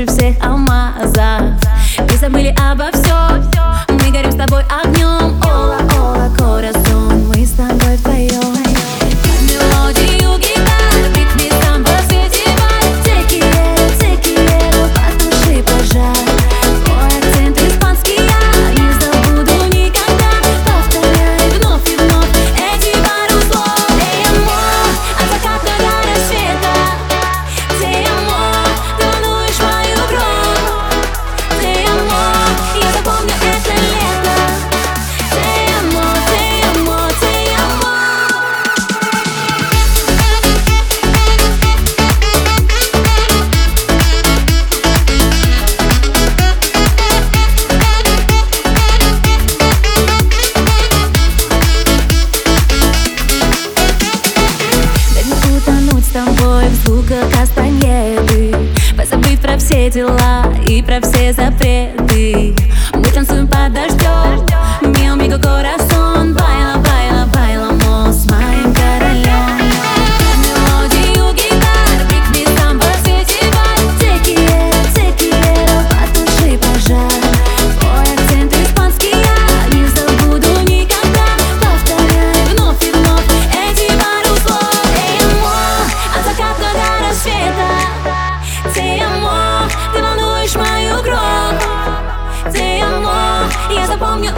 души всех алмазах И забыли обо всем Юга Кастаньеды Позабыв про все дела и про все запреты. Я запомню